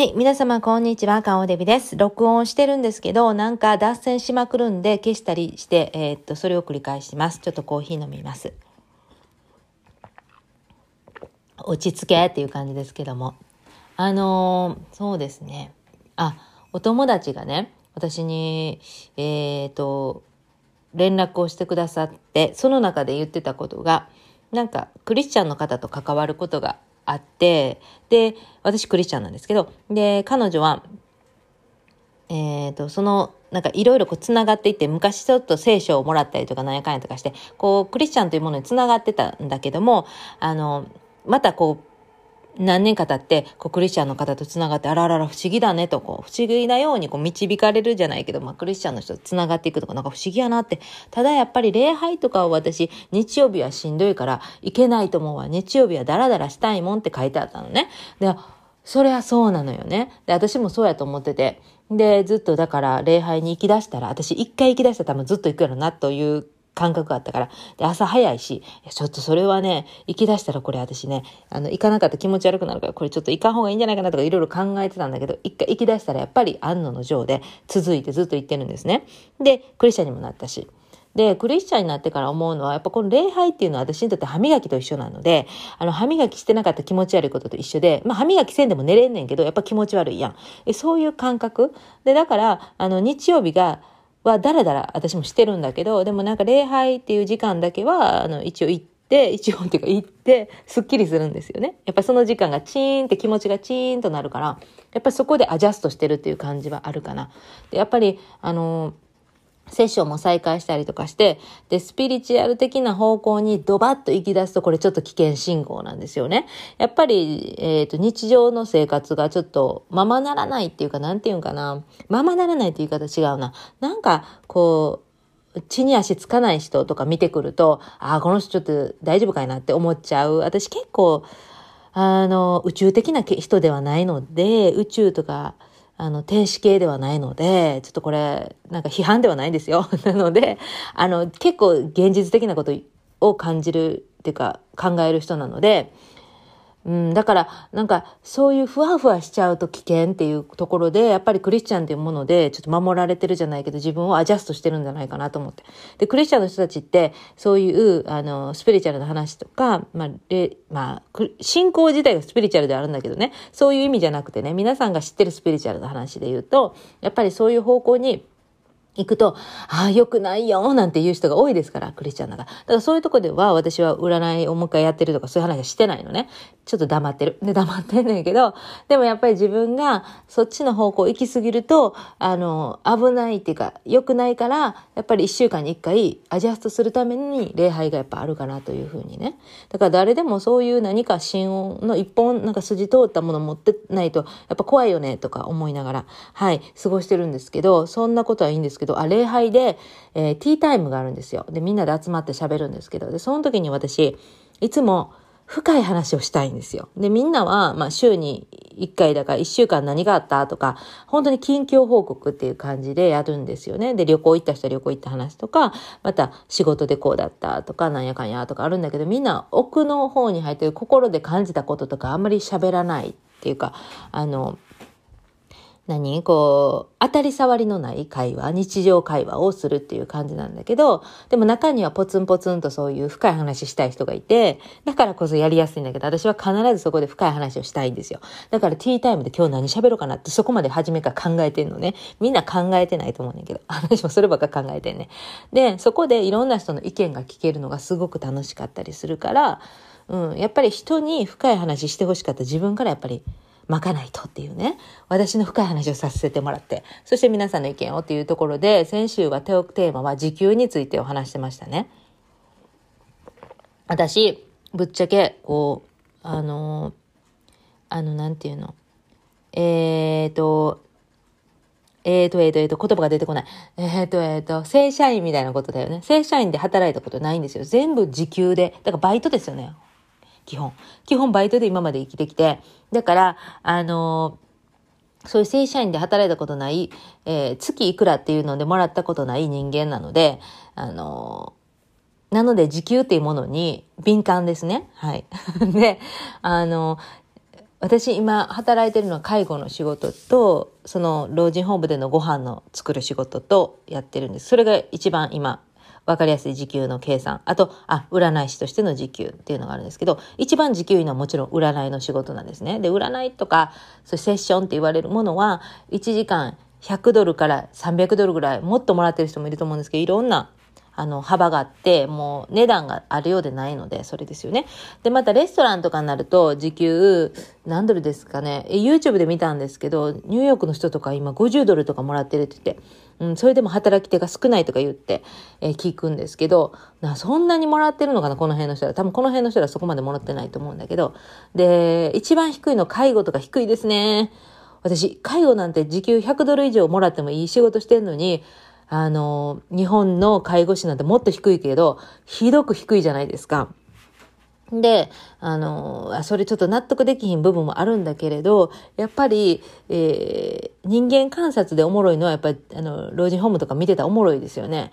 はい。皆様、こんにちは。かおデビです。録音してるんですけど、なんか脱線しまくるんで消したりして、えー、っと、それを繰り返します。ちょっとコーヒー飲みます。落ち着けっていう感じですけども。あのー、そうですね。あ、お友達がね、私に、えー、っと、連絡をしてくださって、その中で言ってたことが、なんか、クリスチャンの方と関わることがあって、で、私クリスチャンなんですけど、で、彼女は、えっ、ー、と、その、なんかいろいろこう繋がっていって、昔ちょっと聖書をもらったりとかなんやかんやとかして、こう、クリスチャンというものに繋がってたんだけども、あの、またこう、何年か経って、こう、クリスチャンの方と繋がって、あららら不思議だねと、こう、不思議なようにこう、導かれるじゃないけど、まあ、クリスチャンの人と繋がっていくとか、なんか不思議やなって。ただやっぱり礼拝とかを私、日曜日はしんどいから、行けないと思うわ。日曜日はダラダラしたいもんって書いてあったのね。で、それはそうなのよね。で、私もそうやと思ってて。で、ずっとだから礼拝に行き出したら、私一回行き出したら多分ずっと行くやろなという感覚があったから。で、朝早いし、ちょっとそれはね、行き出したらこれ私ね、あの、行かなかった気持ち悪くなるから、これちょっと行かん方がいいんじゃないかなとかいろいろ考えてたんだけど、一回行き出したらやっぱり安野の城で続いてずっと行ってるんですね。で、クリスチャンにもなったし。で、クリスチャンになってから思うのは、やっぱこの礼拝っていうのは私にとって歯磨きと一緒なので、あの、歯磨きしてなかった気持ち悪いことと一緒で、まあ、歯磨きせんでも寝れんねんけど、やっぱ気持ち悪いやん。そういう感覚？で、だから、あの、日曜日が、はだらだら私もしてるんだけど、でもなんか礼拝っていう時間だけは、あの、一応行って、一応っていうか行って、すっきりするんですよね。やっぱその時間がチーンって気持ちがチーンとなるから、やっぱりそこでアジャストしてるっていう感じはあるかな。でやっぱり、あのセッションも再開したりとかして、で、スピリチュアル的な方向にドバッと行き出すと、これちょっと危険信号なんですよね。やっぱり、えっ、ー、と、日常の生活がちょっと、ままならないっていうか、なんていうんかな。ままならないって言い方違うな。なんか、こう、地に足つかない人とか見てくると、ああ、この人ちょっと大丈夫かいなって思っちゃう。私結構、あの、宇宙的な人ではないので、宇宙とか、あの、天使系ではないので、ちょっとこれ、なんか批判ではないんですよ。なので、あの、結構現実的なことを感じるっていうか、考える人なので、うん、だから、なんか、そういうふわふわしちゃうと危険っていうところで、やっぱりクリスチャンっていうもので、ちょっと守られてるじゃないけど、自分をアジャストしてるんじゃないかなと思って。で、クリスチャンの人たちって、そういう、あの、スピリチュアルな話とか、まあ、れまあ、信仰自体がスピリチュアルであるんだけどね、そういう意味じゃなくてね、皆さんが知ってるスピリチュアルな話で言うと、やっぱりそういう方向に、行くと、ああ、良くないよ、なんて言う人が多いですから、クリスチャンだから。だからそういうとこでは、私は占いをもう一回やってるとか、そういう話はしてないのね。ちょっと黙ってる。で、黙ってんねんけど、でもやっぱり自分がそっちの方向行き過ぎると、あの、危ないっていうか、良くないから、やっぱり一週間に一回アジャストするために礼拝がやっぱあるかなというふうにね。だから誰でもそういう何か心音の一本、なんか筋通ったもの持ってないと、やっぱ怖いよね、とか思いながら、はい、過ごしてるんですけど、そんなことはいいんですけど、あ、礼拝で、えー、ティータイムがあるんですよ。で、みんなで集まって喋るんですけど、で、その時に私、いつも深い話をしたいんですよ。で、みんなは、まあ、週に1回だから1週間何があったとか、本当に近況報告っていう感じでやるんですよね。で、旅行行った人は旅行行った話とか、また仕事でこうだったとか、なんやかんやとかあるんだけど、みんな奥の方に入ってる心で感じたこととかあんまり喋らないっていうか、あの、何？こう、当たり障りのない会話、日常会話をするっていう感じなんだけど、でも中にはポツンポツンとそういう深い話したい人がいて、だからこそやりやすいんだけど、私は必ずそこで深い話をしたいんですよ。だからティータイムで今日何喋ろうかなってそこまで初めから考えてんのね。みんな考えてないと思うねんけど、私もそればっか考えてんね。で、そこでいろんな人の意見が聞けるのがすごく楽しかったりするから、うん、やっぱり人に深い話してほしかった自分からやっぱりまかないとっていうね、私の深い話をさせてもらって、そして皆さんの意見をっていうところで、先週はテーマは時給についてお話してましたね。私、ぶっちゃけ、こう、あの、あの、なんていうの、えーと、えーと、えーと、えーと、言葉が出てこない。えーと、えーと、正社員みたいなことだよね。正社員で働いたことないんですよ。全部時給で。だからバイトですよね。基本。基本バイトで今まで生きてきて。だから、あのそういう正社員で働いたことない、えー、月いくらっていうのでもらったことない人間なので、あのなので時給っていうものに敏感ですね。はい。で、あの私今働いてるのは介護の仕事と、その老人ホームでのご飯の作る仕事とやってるんです。それが一番今わかりやすい時給の計算。あと、あ、占い師としての時給っていうのがあるんですけど、一番時給いいのはもちろん占いの仕事なんですね。で、占いとか、そセッションって言われるものは、1時間100ドルから300ドルぐらい、もっともらってる人もいると思うんですけど、いろんなあの、幅があって、もう値段があるようでないので、それですよね。で、またレストランとかになると、時給、何ドルですかね。YouTube で見たんですけど、ニューヨークの人とか今50ドルとかもらってるって言って、うん、それでも働き手が少ないとか言って、え、聞くんですけど、な、そんなにもらってるのかな、この辺の人は。多分この辺の人はそこまでもらってないと思うんだけど。で、一番低いの介護とか低いですね。私、介護なんて時給100ドル以上もらってもいい仕事してんのに、あの、日本の介護士なんてもっと低いけど、ひどく低いじゃないですか。で、あの、それちょっと納得できひん部分もあるんだけれど、やっぱり、えー、人間観察でおもろいのは、やっぱり、あの、老人ホームとか見てたらおもろいですよね。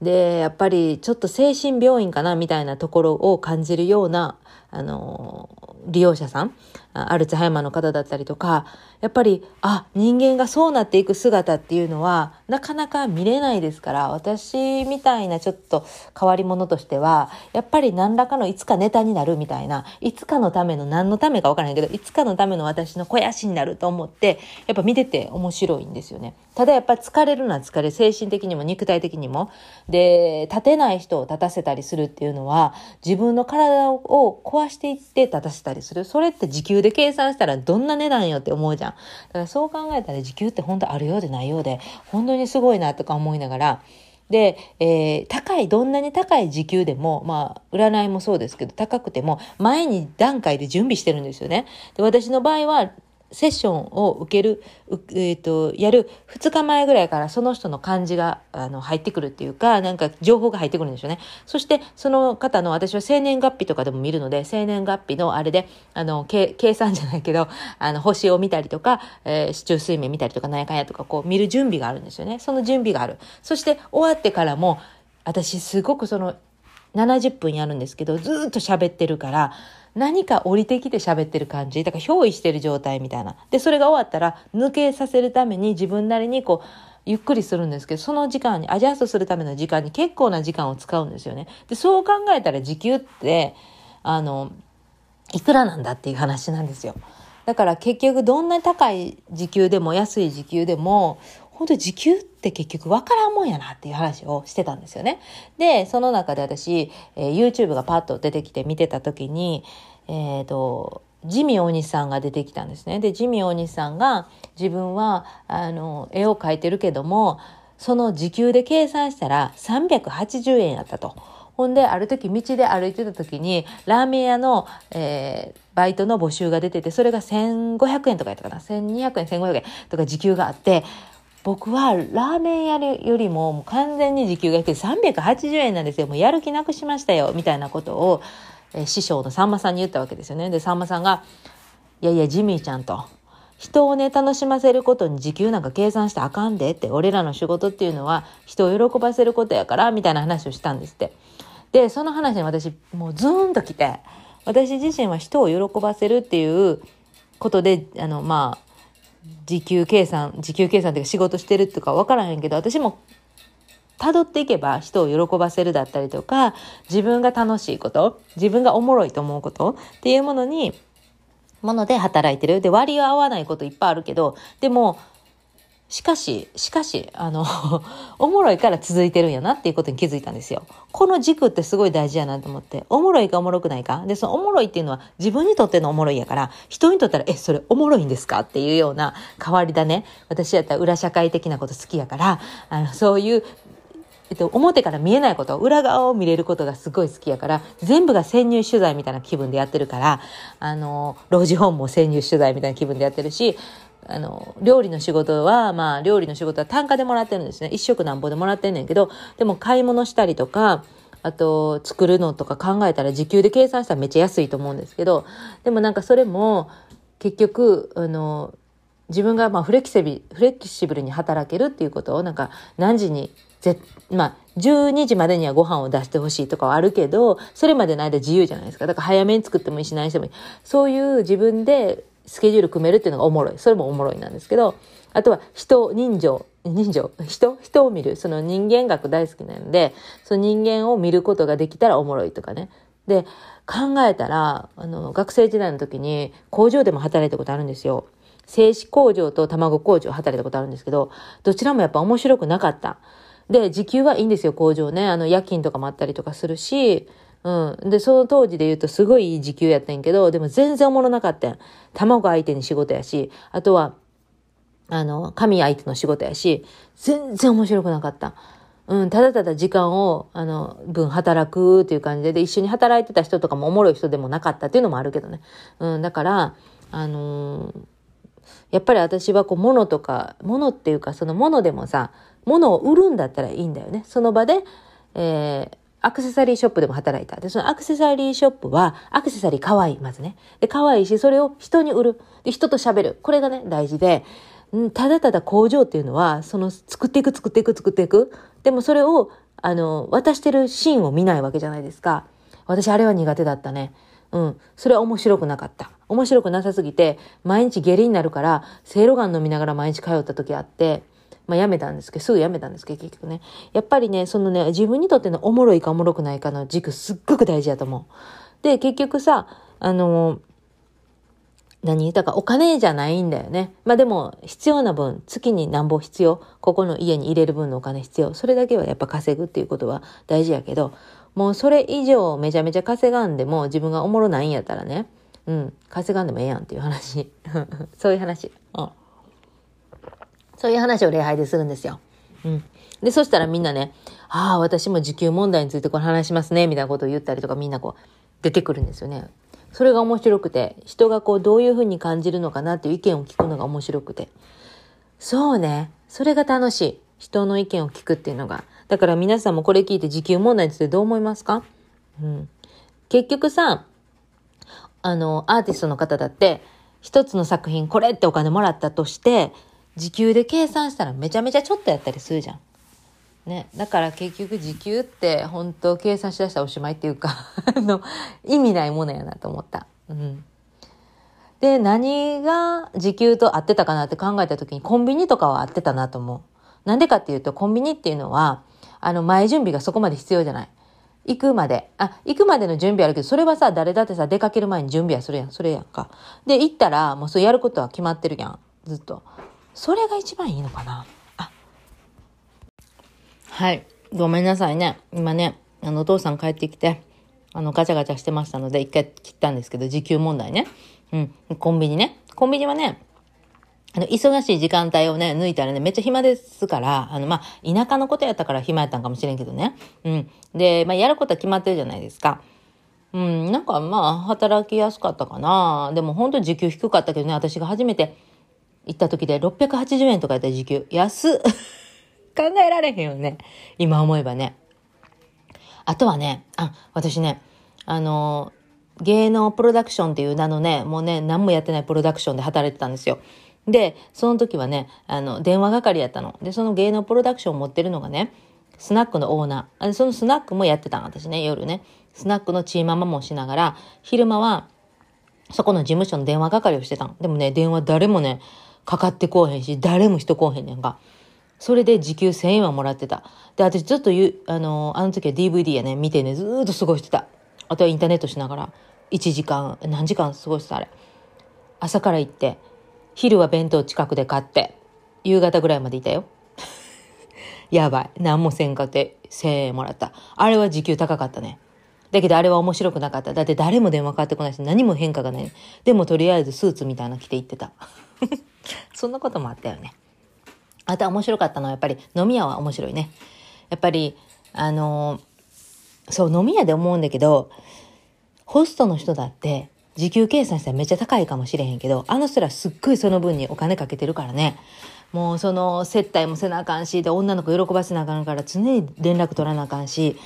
で、やっぱりちょっと精神病院かなみたいなところを感じるような、あの、利用者さん、アルツハイマーの方だったりとか、やっぱり、あ、人間がそうなっていく姿っていうのは、なかなか見れないですから、私みたいなちょっと変わり者としては、やっぱり何らかのいつかネタになるみたいな、いつかのための何のためかわからないけど、いつかのための私の肥やしになると思って、やっぱ見てて面白いんですよね。ただやっぱ疲れるのは疲れ、精神的にも肉体的にも。で、立てない人を立たせたりするっていうのは、自分の体を壊壊していって立たせたりする。それって時給で計算したらどんな値段よって思うじゃん。だからそう考えたら時給って本当あるようでないようで、本当にすごいなとか思いながら、で、えー、高い、どんなに高い時給でも、まあ、占いもそうですけど、高くても、前に段階で準備してるんですよね。で、私の場合は、セッションを受ける、えっ、ー、と、やる2日前ぐらいからその人の感じが、あの、入ってくるっていうか、なんか情報が入ってくるんですよね。そして、その方の、私は生年月日とかでも見るので、生年月日のあれで、あの、計算じゃないけど、あの、星を見たりとか、えー、市中水面見たりとか、なんやかんやとか、こう、見る準備があるんですよね。その準備がある。そして、終わってからも、私、すごくその、70分やるんですけど、ずっと喋ってるから、何か降りてきて喋ってる感じ。だから憑依してる状態みたいな。で、それが終わったら抜けさせるために自分なりにこう、ゆっくりするんですけど、その時間に、アジャストするための時間に結構な時間を使うんですよね。で、そう考えたら時給って、あの、いくらなんだっていう話なんですよ。だから結局どんな高い時給でも安い時給でも、本当時給って結局わからんもんやなっていう話をしてたんですよね。で、その中で私、えー、YouTube がパッと出てきて見てた時に、えっ、ー、と、ジミー大西さんが出てきたんですね。で、ジミー大西さんが自分は、あの、絵を描いてるけども、その時給で計算したら380円やったと。ほんで、ある時道で歩いてた時に、ラーメン屋の、えー、バイトの募集が出てて、それが1500円とかやったかな。1200円、1500円とか時給があって、僕はラーメン屋よりももう完全に時給が低い380円なんですよ。もうやる気なくしましたよ。みたいなことを、えー、師匠のさんまさんに言ったわけですよね。で、さんまさんが、いやいや、ジミーちゃんと。人をね、楽しませることに時給なんか計算してあかんでって、俺らの仕事っていうのは人を喜ばせることやから、みたいな話をしたんですって。で、その話に私、もうズーンと来て、私自身は人を喜ばせるっていうことで、あの、まあ、時給計算、時給計算っていうか仕事してるとか分からへんけど、私もたどっていけば人を喜ばせるだったりとか、自分が楽しいこと、自分がおもろいと思うことっていうものに、もので働いてる。で、割合合わないこといっぱいあるけど、でも、しかし、しかし、あの おもろいから続いてるんやなっていうことに気づいたんですよ。この軸ってすごい大事やなと思って、おもろいかおもろくないか。で、そのおもろいっていうのは自分にとってのおもろいやから、人にとったら、え、それおもろいんですか？っていうような変わりだね。私やったら裏社会的なこと好きやから、あの、そういうえっと、表から見えないこと、裏側を見れることがすごい好きやから、全部が潜入取材みたいな気分でやってるから、あの、老人ホームも潜入取材みたいな気分でやってるし、あの、料理の仕事は、まあ、料理の仕事は単価でもらってるんですね。一食なんぼでもらってんねんけど、でも買い物したりとか、あと、作るのとか考えたら時給で計算したらめっちゃ安いと思うんですけど、でもなんかそれも、結局、あの、自分がまあフレキシビフレキシブルに働けるっていうことをなんか何時にぜまあ12時までにはご飯を出してほしいとかはあるけどそれまでの間自由じゃないですかだから早めに作ってもいいし何してもいいそういう自分でスケジュール組めるっていうのがおもろい。それもおもろいなんですけど、あとは人、人情、人情、人、人を見る。その人間学大好きなので、その人間を見ることができたらおもろいとかね。で、考えたら、あの、学生時代の時に工場でも働いたことあるんですよ。製紙工場と卵工場働いたことあるんですけど、どちらもやっぱ面白くなかった。で、時給はいいんですよ、工場ね。あの、夜勤とかもあったりとかするし、うん。で、その当時で言うとすごいいい時給やったんやけど、でも全然おもろなかったん。卵相手に仕事やし、あとは、あの、神相手の仕事やし、全然面白くなかった。うん、ただただ時間を、あの、分働くっていう感じで、で、一緒に働いてた人とかもおもろい人でもなかったっていうのもあるけどね。うん、だから、あのー、やっぱり私はこう、物とか、物っていうか、その物でもさ、物を売るんだったらいいんだよね。その場で、えー、アクセサリーショップでも働いた。で、そのアクセサリーショップは、アクセサリー可愛い、まずね。で、可愛いし、それを人に売る。で、人と喋る。これがね、大事で、んただただ工場っていうのは、その作っていく作っていく作っていく。でもそれを、あの、渡してるシーンを見ないわけじゃないですか。私あれは苦手だったね。うん。それは面白くなかった。面白くなさすぎて、毎日下痢になるから、せいろがん飲みながら毎日通った時あって、まあやめたんですけど、すぐやめたんですけど、結局ね。やっぱりね、そのね、自分にとってのおもろいかおもろくないかの軸すっごく大事だと思う。で、結局さ、あの何だかお金じゃないんだよね。まあでも必要な分、月に何ぼ必要、ここの家に入れる分のお金必要。それだけはやっぱ稼ぐっていうことは大事やけど、もうそれ以上めちゃめちゃ稼がんでも自分がおもろないんやったらね、うん、稼がんでもええやんっていう話。そういう話。うん。そういう話を礼拝でするんですよ。うん。で、そしたらみんなね、ああ、私も時給問題についてこれ話しますね、みたいなことを言ったりとかみんなこう出てくるんですよね。それが面白くて、人がこうどういうふうに感じるのかなっていう意見を聞くのが面白くて。そうね。それが楽しい。人の意見を聞くっていうのが。だから皆さんもこれ聞いて時給問題についてどう思いますか？うん。結局さ、あの、アーティストの方だって、一つの作品これってお金もらったとして、時給で計算したらめちゃめちゃちょっとやったりするじゃん。ね、だから結局時給って本当計算しだしたらおしまいっていうか の意味ないものやなと思った。うん、で何が時給と合ってたかなって考えた時にコンビニとかは合ってたなと思う。なんでかっていうとコンビニっていうのはあの前準備がそこまで必要じゃない。行くまで。あ、行くまでの準備あるけど、それはさ、誰だってさ、出かける前に準備はするやん。それやんか。で、行ったら、もうそうやることは決まってるやん。ずっと。それが一番いいのかな？はい。ごめんなさいね。今ね、あの、お父さん帰ってきて、あの、ガチャガチャしてましたので、一回切ったんですけど、時給問題ね。うん。コンビニね。コンビニはね、あの、忙しい時間帯をね、抜いたらね、めっちゃ暇ですから、あの、まあ、田舎のことやったから暇やったんかもしれんけどね。うん。で、まあ、やることは決まってるじゃないですか。うん、なんかまあ、働きやすかったかな。でも本当時給低かったけどね、私が初めて行った時で680円とかやった時給。安 考えられへんよね。今思えばね。あとはね、あ、私ね、あの、芸能プロダクションっていう名のね、もうね、何もやってないプロダクションで働いてたんですよ。で、その時はね、あの、電話係やったの。で、その芸能プロダクションを持ってるのがね、スナックのオーナー。そのスナックもやってたん、私ね、夜ね。スナックのチーママもしながら、昼間は、そこの事務所の電話係をしてたん。でもね、電話誰もね、かかってこうへんし、誰も人こうへんねんか。それで時給1000円はもらってた。で、私ずっと言う、あの、あの時は DVD やね、見てね、ずっと過ごしてた。あとはインターネットしながら、1時間、何時間過ごしてたあれ。朝から行って、昼は弁当近くで買って、夕方ぐらいまでいたよ。やばい。何もせんかって1000円もらった。あれは時給高かったね。だけどあれは面白くなかった。だって誰も電話かかってこないし何も変化がない。でもとりあえずスーツみたいなの着て行ってた。そんなこともあったよね。あとは面白かったのはやっぱり飲み屋は面白いね。やっぱり、あのー、そう、飲み屋で思うんだけど、ホストの人だって時給計算したらめっちゃ高いかもしれへんけど、あの人らすっごいその分にお金かけてるからね。もうその接待もせなあかんし、で、女の子喜ばせなあかんから常に連絡取らなあかんし、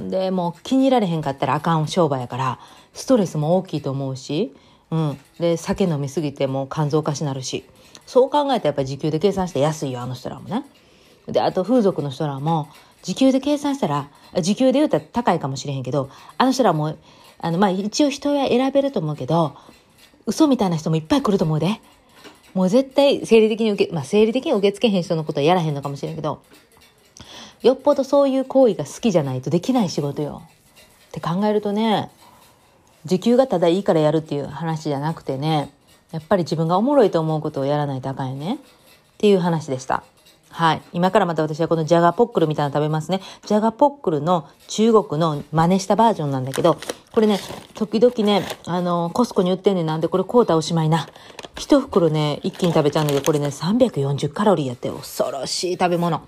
で、もう気に入られへんかったらあかん商売やから、ストレスも大きいと思うし、うん。で、酒飲みすぎてもう肝臓化しなるし。そう考えたらやっぱり時給で計算して安いよ、あの人らもね。で、あと風俗の人らも、時給で計算したら、時給で言うたら高いかもしれへんけど、あの人らも、あの、まあ、一応人は選べると思うけど、嘘みたいな人もいっぱい来ると思うで。もう絶対生理的に受け、まあ生理的に受け付けへん人のことはやらへんのかもしれんけど、よっぽどそういう行為が好きじゃないとできない仕事よ。って考えるとね、時給がただいいからやるっていう話じゃなくてね、やっぱり自分がおもろいと思うことをやらないとあかんよね。っていう話でした。はい。今からまた私はこのジャガポックルみたいなの食べますね。ジャガポックルの中国の真似したバージョンなんだけど、これね、時々ね、あの、コスコに売ってんねんなんで、これ買うたおしまいな。一袋ね、一気に食べちゃうんだけど、これね、340カロリーやって恐ろしい食べ物。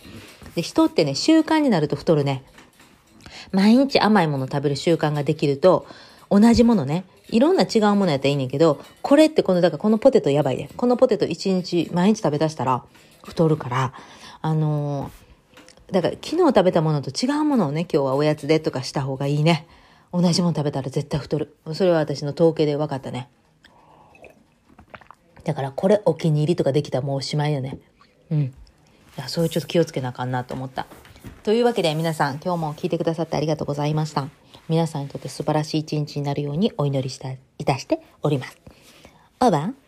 で、人ってね、習慣になると太るね。毎日甘いもの食べる習慣ができると、同じものね、いろんな違うものやったらいいねんけど、これってこの、だからこのポテトやばいで。このポテト一日、毎日食べ出したら太るから、あのー、だから昨日食べたものと違うものをね、今日はおやつでとかした方がいいね。同じもの食べたら絶対太る。それは私の統計で分かったね。だからこれお気に入りとかできたらもうおしまいよね。うん。いや、そういうちょっと気をつけなあかんなと思った。というわけで皆さん今日も聞いてくださってありがとうございました。皆さんにとって素晴らしい一日になるようにお祈りしたいたしております。オーバー